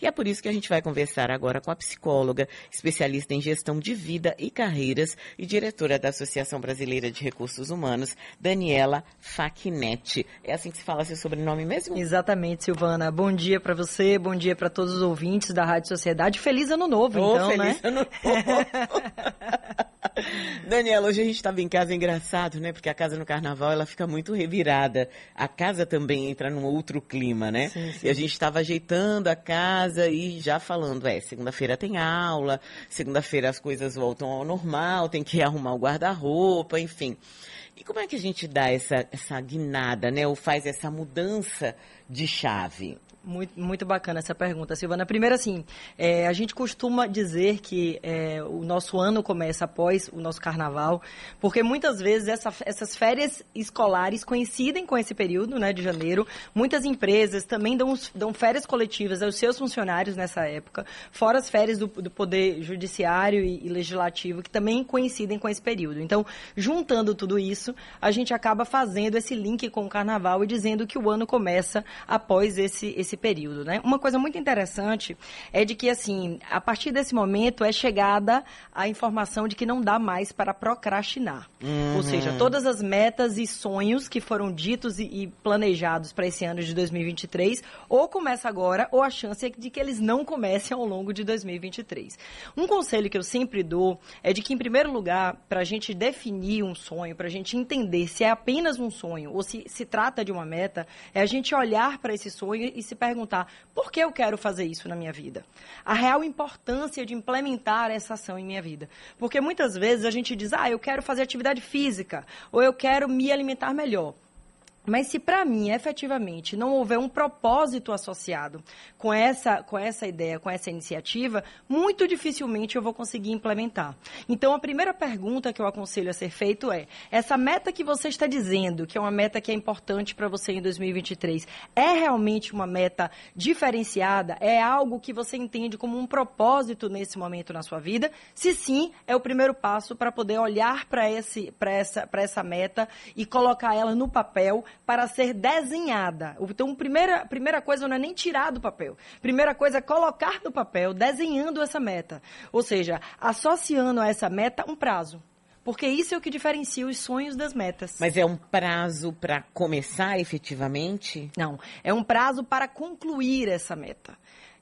E é por isso que a gente vai conversar agora com a psicóloga, especialista em gestão de vida e carreiras e diretora da Associação Brasileira de Recursos Humanos, Daniela Facchinetti. É assim que se fala seu sobrenome mesmo? Exatamente, Silvana. Bom dia para você, bom dia para todos os ouvintes da Rádio Sociedade. Feliz ano novo, oh, então, feliz né? Ano novo. Daniela, hoje a gente estava em casa engraçado, né? Porque a casa no carnaval ela fica muito revirada. A casa também entra num outro clima, né? Sim, sim. E a gente estava ajeitando a casa e já falando, é, segunda-feira tem aula, segunda-feira as coisas voltam ao normal, tem que arrumar o guarda-roupa, enfim. E como é que a gente dá essa, essa guinada, né? Ou faz essa mudança de chave? Muito, muito bacana essa pergunta, Silvana. Primeiro, assim, é, a gente costuma dizer que é, o nosso ano começa após o nosso carnaval, porque muitas vezes essa, essas férias escolares coincidem com esse período né, de janeiro. Muitas empresas também dão, dão férias coletivas aos seus funcionários nessa época, fora as férias do, do Poder Judiciário e, e Legislativo, que também coincidem com esse período. Então, juntando tudo isso, a gente acaba fazendo esse link com o carnaval e dizendo que o ano começa após esse, esse período, né? Uma coisa muito interessante é de que, assim, a partir desse momento é chegada a informação de que não dá mais para procrastinar. Uhum. Ou seja, todas as metas e sonhos que foram ditos e, planejados para esse ano de 2023, ou começa agora, ou a chance é de que eles não comecem ao longo de 2023. Um conselho que eu sempre dou é de que, em primeiro lugar, para a gente definir um sonho, para a gente entender se é apenas um sonho ou se se trata de uma meta, é a gente olhar para esse sonho e se perguntar por que eu quero fazer isso na minha vida? A real importância de implementar essa ação em minha vida. Porque muitas vezes a gente diz, ah, eu quero fazer atividade física, ou eu quero me alimentar melhor. Mas se para mim, efetivamente, não houver um propósito associado com essa, com essa ideia, com essa iniciativa, muito dificilmente eu vou conseguir implementar. Então, a primeira pergunta que eu aconselho a ser feito é: essa meta que você está dizendo, que é uma meta que é importante para você em 2023, é realmente uma meta diferenciada? É algo que você entende como um propósito nesse momento na sua vida? Se sim, é o primeiro passo para poder olhar para essa, essa meta e colocar ela no papel para ser desenhada. Então, primeira, primeira coisa não é nem tirar do papel. Primeira coisa é colocar no papel, desenhando essa meta. Ou seja, associando a essa meta um prazo. Porque isso é o que diferencia os sonhos das metas. Mas é um prazo para começar efetivamente? Não, é um prazo para concluir essa meta.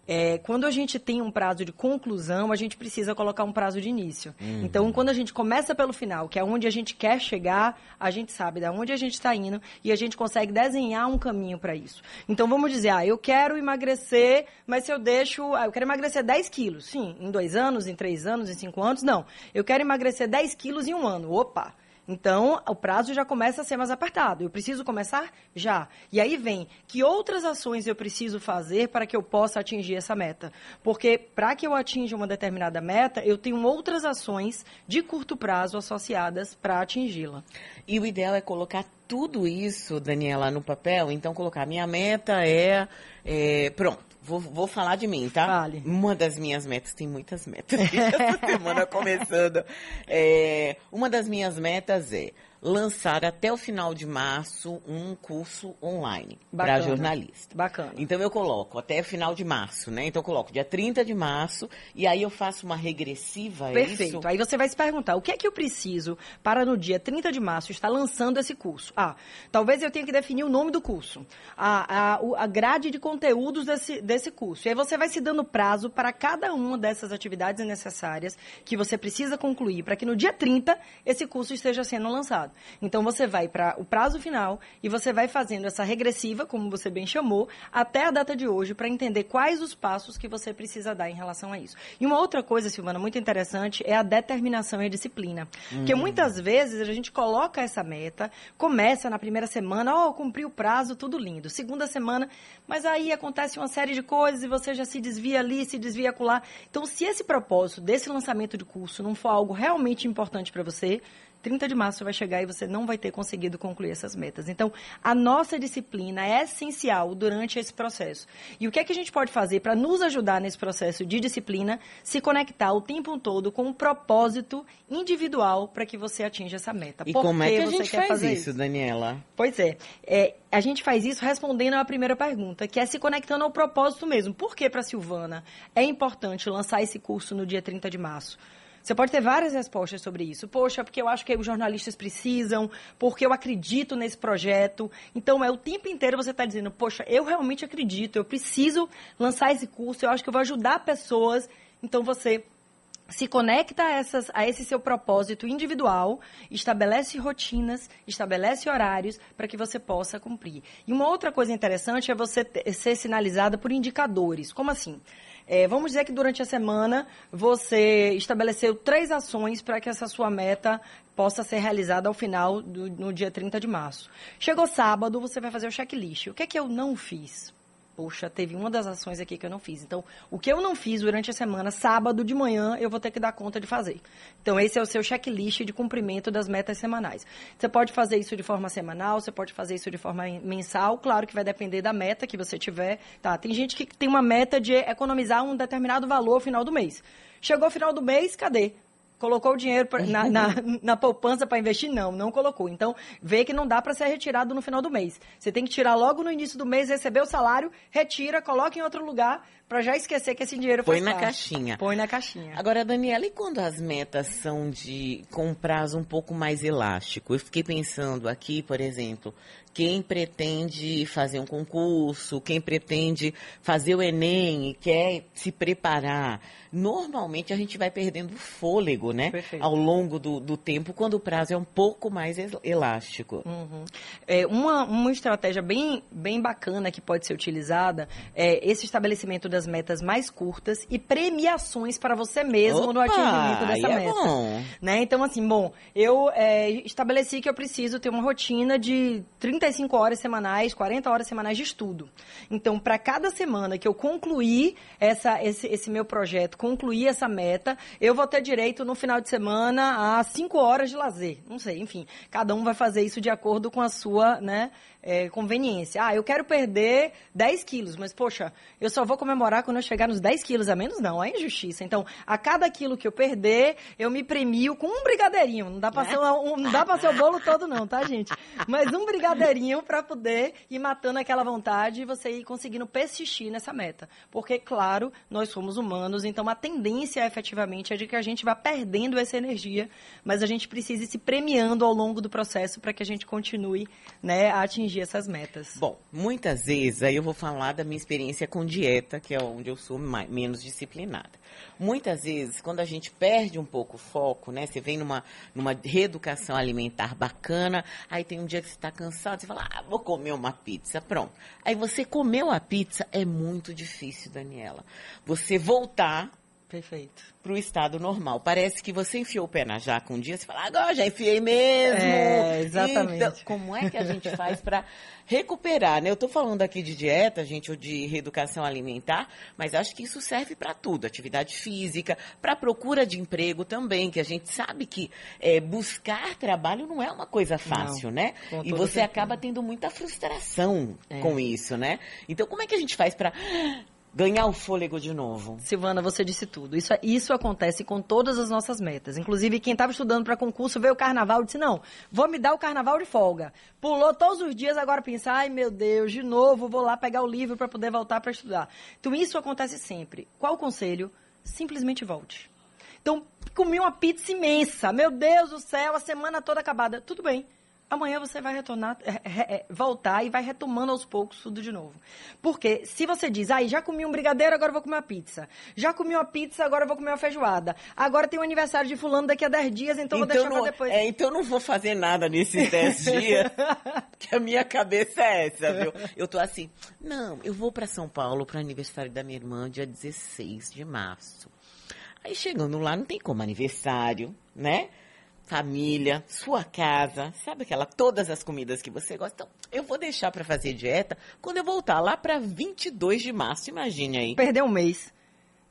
É, quando a gente tem um prazo de conclusão, a gente precisa colocar um prazo de início. Uhum. Então, quando a gente começa pelo final, que é onde a gente quer chegar, a gente sabe de onde a gente está indo e a gente consegue desenhar um caminho para isso. Então, vamos dizer, ah, eu quero emagrecer, mas se eu deixo. Ah, eu quero emagrecer 10 quilos. Sim, em dois anos, em três anos, em cinco anos? Não. Eu quero emagrecer 10 quilos em um ano. Opa! Então, o prazo já começa a ser mais apertado. Eu preciso começar já. E aí vem que outras ações eu preciso fazer para que eu possa atingir essa meta. Porque para que eu atinja uma determinada meta, eu tenho outras ações de curto prazo associadas para atingi-la. E o ideal é colocar tudo isso, Daniela, no papel. Então, colocar minha meta é, é pronto Vou, vou falar de mim, tá? Vale. Uma das minhas metas, tem muitas metas essa semana começando. É, uma das minhas metas é lançar até o final de março um curso online para jornalista. Bacana. Então eu coloco até final de março, né? Então eu coloco dia 30 de março e aí eu faço uma regressiva, é Perfeito. Aí você vai se perguntar, o que é que eu preciso para no dia 30 de março estar lançando esse curso? Ah, talvez eu tenha que definir o nome do curso, a, a, a grade de conteúdos desse, desse curso. E aí você vai se dando prazo para cada uma dessas atividades necessárias que você precisa concluir para que no dia 30 esse curso esteja sendo lançado. Então você vai para o prazo final e você vai fazendo essa regressiva, como você bem chamou, até a data de hoje para entender quais os passos que você precisa dar em relação a isso. E uma outra coisa, Silvana, muito interessante é a determinação e a disciplina. Hum. Porque muitas vezes a gente coloca essa meta, começa na primeira semana, ó, oh, cumpri o prazo, tudo lindo. Segunda semana, mas aí acontece uma série de coisas e você já se desvia ali, se desvia acolá. Então, se esse propósito desse lançamento de curso não for algo realmente importante para você, 30 de março vai chegar e você não vai ter conseguido concluir essas metas. Então, a nossa disciplina é essencial durante esse processo. E o que é que a gente pode fazer para nos ajudar nesse processo de disciplina? Se conectar o tempo todo com um propósito individual para que você atinja essa meta. E Por como é que a gente faz isso, isso, Daniela? Pois é, é, a gente faz isso respondendo à primeira pergunta, que é se conectando ao propósito mesmo. Por que para Silvana é importante lançar esse curso no dia 30 de março? Você pode ter várias respostas sobre isso. Poxa, porque eu acho que os jornalistas precisam, porque eu acredito nesse projeto. Então, é o tempo inteiro você está dizendo, poxa, eu realmente acredito, eu preciso lançar esse curso, eu acho que eu vou ajudar pessoas. Então, você se conecta a, essas, a esse seu propósito individual, estabelece rotinas, estabelece horários para que você possa cumprir. E uma outra coisa interessante é você ser sinalizada por indicadores. Como assim? É, vamos dizer que durante a semana você estabeleceu três ações para que essa sua meta possa ser realizada ao final do no dia 30 de março. Chegou sábado, você vai fazer o checklist. O que é que eu não fiz? Poxa, teve uma das ações aqui que eu não fiz. Então, o que eu não fiz durante a semana, sábado de manhã, eu vou ter que dar conta de fazer. Então, esse é o seu checklist de cumprimento das metas semanais. Você pode fazer isso de forma semanal, você pode fazer isso de forma mensal, claro que vai depender da meta que você tiver. Tá, tem gente que tem uma meta de economizar um determinado valor no final do mês. Chegou o final do mês, cadê? Colocou o dinheiro pra, na, na, na, poupança para investir? Não, não colocou. Então, vê que não dá para ser retirado no final do mês. Você tem que tirar logo no início do mês, receber o salário, retira, coloca em outro lugar, para já esquecer que esse dinheiro foi Põe na caixinha. Põe na caixinha. Agora, Daniela, e quando as metas são de com um prazo um pouco mais elástico? Eu fiquei pensando aqui, por exemplo, quem pretende fazer um concurso, quem pretende fazer o Enem e quer se preparar, normalmente a gente vai perdendo fôlego, né? Perfeito. Ao longo do, do, tempo, quando o prazo é um pouco mais elástico. Uhum. É, uma, uma estratégia bem, bem bacana que pode ser utilizada é esse estabelecimento das metas mais curtas e premiações para você mesmo Opa, no atingimento dessa é meta. Bom. Né? Então, assim, bom, eu é, estabeleci que eu preciso ter uma rotina de 35 horas semanais, 40 horas semanais de estudo. Então, para cada semana que eu concluir essa, esse, esse meu projeto, concluir essa meta, eu vou ter direito no final de semana a 5 horas de lazer. Não sei, enfim, cada um vai fazer isso de acordo com a sua, né, é, conveniência. Ah, eu quero perder 10 quilos, mas, poxa, eu só vou comemorar quando eu chegar nos 10 quilos a menos? Não, é injustiça. Então, a cada quilo que eu perder, eu me premio com um brigadeirinho. Não dá pra, ser, um, não dá pra ser o bolo todo, não, tá, gente? Mas um brigadeirinho para poder ir matando aquela vontade e você ir conseguindo persistir nessa meta. Porque, claro, nós somos humanos, então a tendência efetivamente é de que a gente vá perdendo essa energia, mas a gente precisa ir se premiando ao longo do processo para que a gente continue né, a atingir atingir essas metas? Bom, muitas vezes, aí eu vou falar da minha experiência com dieta, que é onde eu sou mais, menos disciplinada. Muitas vezes, quando a gente perde um pouco o foco, né? Você vem numa, numa reeducação alimentar bacana, aí tem um dia que você está cansado, você fala, ah, vou comer uma pizza, pronto. Aí você comeu a pizza, é muito difícil, Daniela. Você voltar Perfeito. Para o estado normal. Parece que você enfiou o pé na jaca um dia, você fala, agora já enfiei mesmo. É, exatamente. Então, como é que a gente faz para recuperar, né? Eu estou falando aqui de dieta, gente, ou de reeducação alimentar, mas acho que isso serve para tudo. Atividade física, para procura de emprego também, que a gente sabe que é, buscar trabalho não é uma coisa fácil, não, né? E você certeza. acaba tendo muita frustração é. com isso, né? Então, como é que a gente faz para ganhar o fôlego de novo. Silvana, você disse tudo. Isso, isso acontece com todas as nossas metas. Inclusive, quem estava estudando para concurso veio o carnaval e disse: não, vou me dar o carnaval de folga. Pulou todos os dias, agora pensa: ai meu Deus, de novo, vou lá pegar o livro para poder voltar para estudar. Então, isso acontece sempre. Qual o conselho? Simplesmente volte. Então, comi uma pizza imensa. Meu Deus do céu, a semana toda acabada. Tudo bem amanhã você vai retornar, é, é, é, voltar e vai retomando aos poucos tudo de novo. Porque se você diz, aí ah, já comi um brigadeiro, agora vou comer uma pizza. Já comi uma pizza, agora vou comer uma feijoada. Agora tem o um aniversário de fulano daqui a 10 dias, então, então vou deixar não, pra depois. É, então não vou fazer nada nesses 10 dias, que a minha cabeça é essa, viu? Eu tô assim, não, eu vou para São Paulo para aniversário da minha irmã dia 16 de março. Aí chegando lá, não tem como aniversário, né? Família, sua casa, sabe aquela todas as comidas que você gosta. Então, eu vou deixar para fazer dieta quando eu voltar lá para 22 de março, imagine aí. Perder um mês.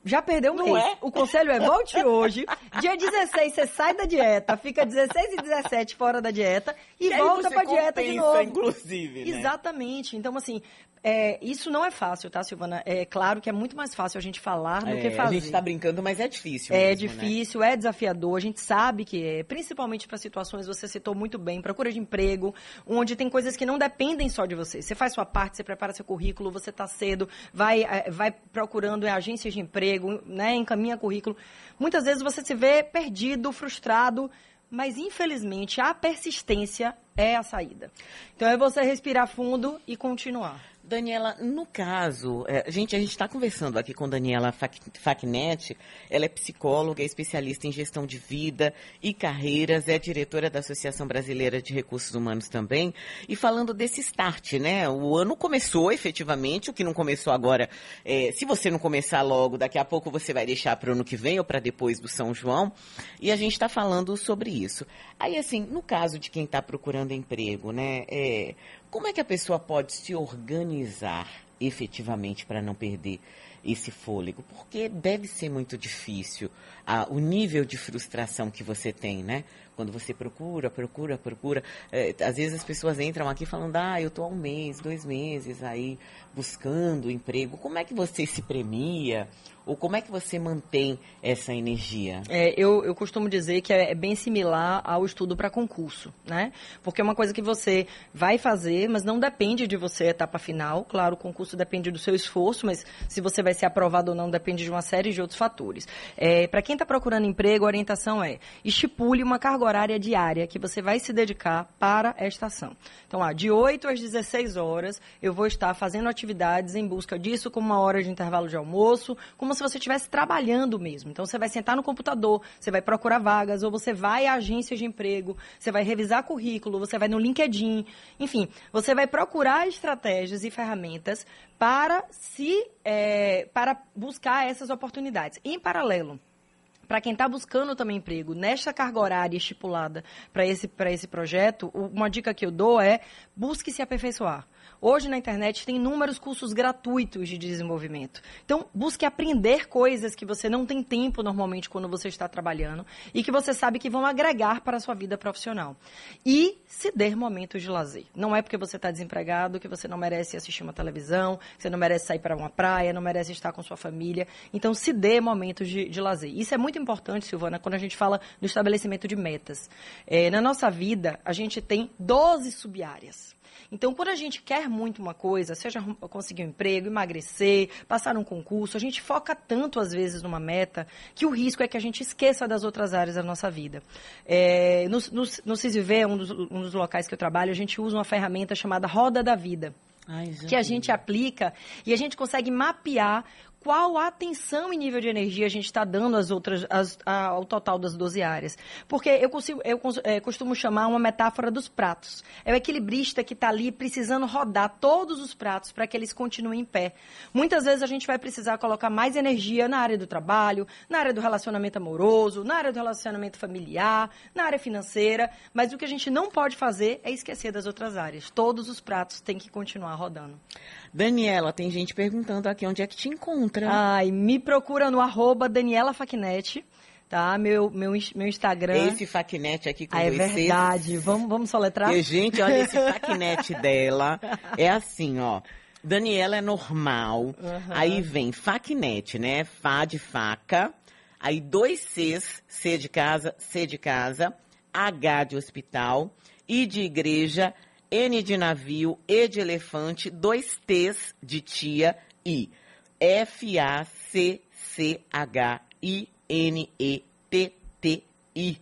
já perdeu um mês. É? O conselho é volte hoje. Dia 16 você sai da dieta, fica 16 e 17 fora da dieta e, e volta pra dieta de novo. inclusive, né? Exatamente. Então, assim, é, isso não é fácil, tá, Silvana? É claro que é muito mais fácil a gente falar do é, que fazer. A gente está brincando, mas é difícil. É mesmo, difícil, né? é desafiador. A gente sabe que é, principalmente para situações, você citou muito bem, procura de emprego, onde tem coisas que não dependem só de você. Você faz sua parte, você prepara seu currículo, você está cedo, vai, é, vai procurando em agências de emprego, né, encaminha currículo. Muitas vezes você se vê perdido, frustrado, mas infelizmente a persistência é a saída. Então é você respirar fundo e continuar. Daniela, no caso, é, gente, a gente está conversando aqui com Daniela Facnet, ela é psicóloga, é especialista em gestão de vida e carreiras, é diretora da Associação Brasileira de Recursos Humanos também, e falando desse start, né? O ano começou efetivamente, o que não começou agora, é, se você não começar logo, daqui a pouco você vai deixar para o ano que vem ou para depois do São João, e a gente está falando sobre isso. Aí, assim, no caso de quem está procurando emprego, né? É, como é que a pessoa pode se organizar efetivamente para não perder esse fôlego? Porque deve ser muito difícil ah, o nível de frustração que você tem, né? Quando você procura, procura, procura. É, às vezes as pessoas entram aqui falando, ah, eu estou há um mês, dois meses aí buscando emprego. Como é que você se premia? Ou como é que você mantém essa energia? É, eu, eu costumo dizer que é bem similar ao estudo para concurso, né? Porque é uma coisa que você vai fazer, mas não depende de você a etapa final. Claro, o concurso depende do seu esforço, mas se você vai ser aprovado ou não depende de uma série de outros fatores. É, para quem está procurando emprego, a orientação é estipule uma carga horária diária que você vai se dedicar para esta ação. Então, ah, de 8 às 16 horas, eu vou estar fazendo atividades em busca disso, com uma hora de intervalo de almoço, como se você estivesse trabalhando mesmo. Então, você vai sentar no computador, você vai procurar vagas, ou você vai a agências de emprego, você vai revisar currículo, você vai no LinkedIn. Enfim, você vai procurar estratégias e ferramentas para se é, para buscar essas oportunidades. Em paralelo, para quem está buscando também emprego, nesta carga horária estipulada para esse, esse projeto, uma dica que eu dou é busque se aperfeiçoar. Hoje na internet tem inúmeros cursos gratuitos de desenvolvimento. Então, busque aprender coisas que você não tem tempo normalmente quando você está trabalhando e que você sabe que vão agregar para a sua vida profissional. E se der momentos de lazer. Não é porque você está desempregado que você não merece assistir uma televisão, que você não merece sair para uma praia, não merece estar com sua família. Então, se dê momentos de, de lazer. Isso é muito importante, Silvana, quando a gente fala no estabelecimento de metas. É, na nossa vida, a gente tem 12 sub-áreas. Então, quando a gente quer muito uma coisa, seja conseguir um emprego, emagrecer, passar um concurso, a gente foca tanto, às vezes, numa meta, que o risco é que a gente esqueça das outras áreas da nossa vida. É, no, no, um dos, um dos locais que eu trabalho, a gente usa uma ferramenta chamada Roda da Vida. Ai, que a gente aplica e a gente consegue mapear qual atenção e nível de energia a gente está dando às outras, às, ao total das 12 áreas. Porque eu, consigo, eu é, costumo chamar uma metáfora dos pratos. É o equilibrista que está ali precisando rodar todos os pratos para que eles continuem em pé. Muitas vezes a gente vai precisar colocar mais energia na área do trabalho, na área do relacionamento amoroso, na área do relacionamento familiar, na área financeira, mas o que a gente não pode fazer é esquecer das outras áreas. Todos os pratos têm que continuar rodando. Daniela, tem gente perguntando aqui onde é que te encontra. Ai, me procura no arroba Daniela tá? Meu, meu, meu Instagram. Esse faquinete aqui com ah, É verdade. Vamos, vamos soletrar? E, gente, olha esse faquinete dela. É assim, ó. Daniela é normal. Uhum. Aí vem faquinete, né? Fá de faca. Aí dois Cs, C de casa, C de casa, H de hospital, I de igreja, N de navio, E de elefante, dois T's de tia e F-A-C-C-H-I-N-E-T-T-I.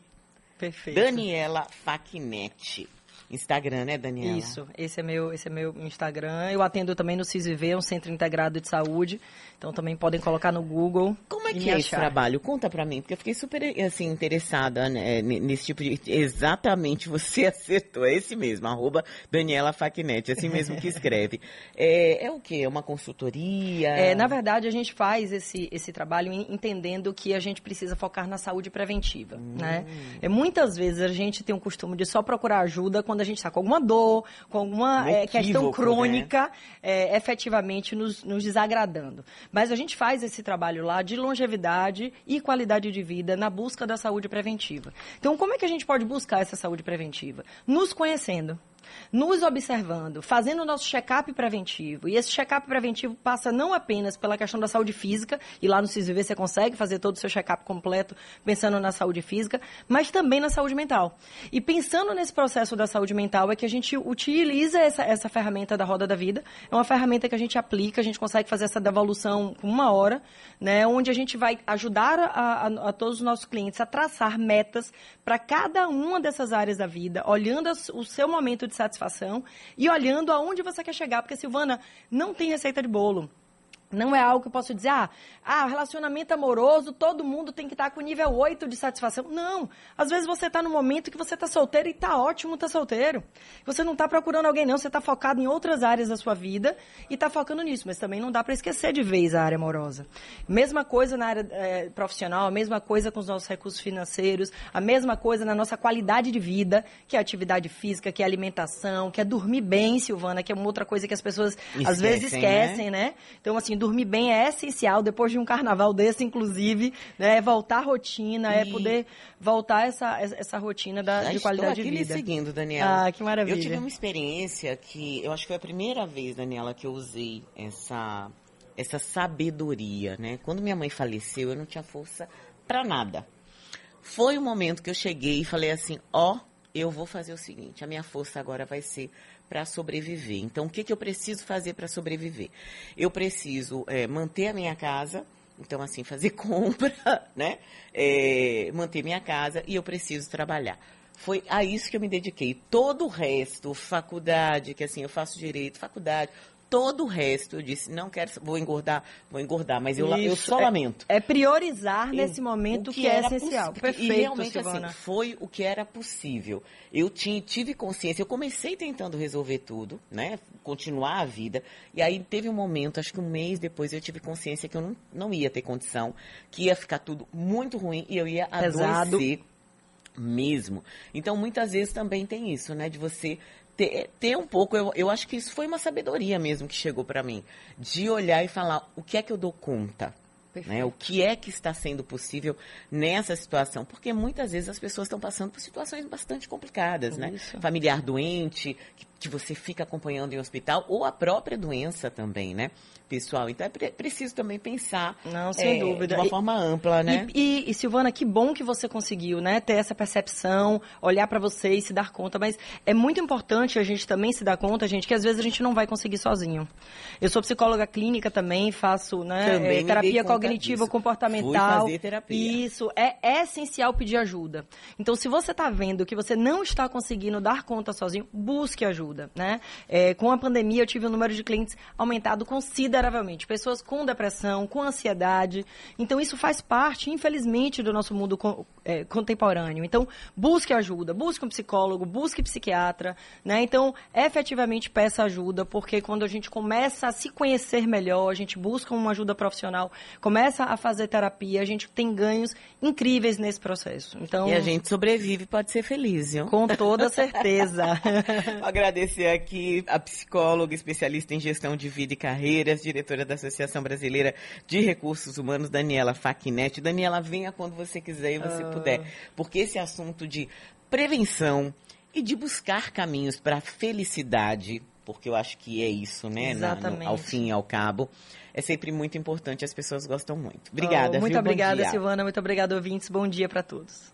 Perfeito. Daniela Facnetti. Instagram, né, Daniela? Isso, esse é meu, esse é meu Instagram. Eu atendo também no CISV, um Centro Integrado de Saúde. Então também podem colocar no Google. Como é que é esse trabalho? Conta pra mim, porque eu fiquei super assim, interessada né, nesse tipo de. Exatamente, você acertou. É esse mesmo, arroba Daniela Facnet, assim mesmo que escreve. é, é o quê? É uma consultoria? É, na verdade, a gente faz esse, esse trabalho entendendo que a gente precisa focar na saúde preventiva. Hum. Né? É, muitas vezes a gente tem o costume de só procurar ajuda quando a gente está com alguma dor, com alguma é, questão né? crônica, é, efetivamente nos, nos desagradando. Mas a gente faz esse trabalho lá de longevidade e qualidade de vida na busca da saúde preventiva. Então, como é que a gente pode buscar essa saúde preventiva? Nos conhecendo nos observando, fazendo o nosso check-up preventivo. E esse check-up preventivo passa não apenas pela questão da saúde física, e lá no CISVV você consegue fazer todo o seu check-up completo pensando na saúde física, mas também na saúde mental. E pensando nesse processo da saúde mental é que a gente utiliza essa, essa ferramenta da roda da vida. É uma ferramenta que a gente aplica, a gente consegue fazer essa devolução com uma hora, né, onde a gente vai ajudar a, a, a todos os nossos clientes a traçar metas para cada uma dessas áreas da vida, olhando o seu momento de satisfação e olhando aonde você quer chegar. Porque, Silvana, não tem receita de bolo. Não é algo que eu posso dizer, ah, ah, relacionamento amoroso, todo mundo tem que estar com nível 8 de satisfação. Não. Às vezes você está no momento que você está solteiro e está ótimo estar tá solteiro. Você não está procurando alguém, não. Você está focado em outras áreas da sua vida e está focando nisso. Mas também não dá para esquecer de vez a área amorosa. Mesma coisa na área é, profissional, a mesma coisa com os nossos recursos financeiros, a mesma coisa na nossa qualidade de vida, que é a atividade física, que é a alimentação, que é dormir bem, Silvana, que é uma outra coisa que as pessoas esquecem, às vezes esquecem, né? né? Então, assim, dormir bem é essencial, depois de um carnaval desse, inclusive, né? É voltar à rotina, e... é poder voltar essa, essa rotina da, de qualidade de vida. Estou aqui seguindo, Daniela. Ah, que maravilha. Eu tive uma experiência que, eu acho que foi a primeira vez, Daniela, que eu usei essa, essa sabedoria, né? Quando minha mãe faleceu, eu não tinha força para nada. Foi o momento que eu cheguei e falei assim, ó, oh, eu vou fazer o seguinte, a minha força agora vai ser para sobreviver. Então, o que, que eu preciso fazer para sobreviver? Eu preciso é, manter a minha casa, então, assim, fazer compra, né? É, manter minha casa e eu preciso trabalhar. Foi a isso que eu me dediquei. Todo o resto, faculdade, que assim, eu faço direito, faculdade, todo o resto, eu disse, não quero, vou engordar, vou engordar, mas eu, eu só é, lamento. É priorizar eu, nesse momento que, que é essencial. Perfeito, e realmente, Silvana. assim, foi o que era possível. Eu tinha, tive consciência, eu comecei tentando resolver tudo, né? Continuar a vida. E aí teve um momento, acho que um mês depois, eu tive consciência que eu não, não ia ter condição, que ia ficar tudo muito ruim e eu ia Pesado. adoecer mesmo. Então, muitas vezes também tem isso, né? De você ter, ter um pouco, eu, eu acho que isso foi uma sabedoria mesmo que chegou para mim, de olhar e falar o que é que eu dou conta. Né? O que é que está sendo possível nessa situação? Porque muitas vezes as pessoas estão passando por situações bastante complicadas, né? Familiar doente, que, que, você fica acompanhando em hospital, ou a própria doença também, né? pessoal. Então é pre preciso também pensar Não, sem é, dúvida. de uma e, forma ampla, né? E, e, e, Silvana, que bom que você conseguiu, né? Ter essa percepção, olhar para você e se dar conta. Mas é muito importante a gente também se dar conta, gente, que às vezes a gente não vai conseguir sozinho. Eu sou psicóloga clínica também, faço né, é, terapia cognitiva comportamental. Fazer terapia. Isso é, é essencial pedir ajuda. Então, se você está vendo que você não está conseguindo dar conta sozinho, busque ajuda, né? É, com a pandemia, eu tive o um número de clientes aumentado consideravelmente. Pessoas com depressão, com ansiedade. Então, isso faz parte, infelizmente, do nosso mundo é, contemporâneo. Então, busque ajuda, busque um psicólogo, busque psiquiatra, né? Então, efetivamente peça ajuda, porque quando a gente começa a se conhecer melhor, a gente busca uma ajuda profissional, começa a fazer terapia, a gente tem ganhos incríveis nesse processo. Então, e a gente sobrevive, pode ser feliz, viu? Com toda certeza. Agradecer aqui a psicóloga especialista em gestão de vida e carreiras, diretora da Associação Brasileira de Recursos Humanos, Daniela Faquinetti. Daniela, venha quando você quiser e você ah. puder. Porque esse assunto de prevenção e de buscar caminhos para a felicidade, porque eu acho que é isso, né? Exatamente. Na, no, ao fim e ao cabo. É sempre muito importante, as pessoas gostam muito. Obrigada. Oh, muito viu? obrigada, Silvana. Muito obrigada, ouvintes. Bom dia para todos.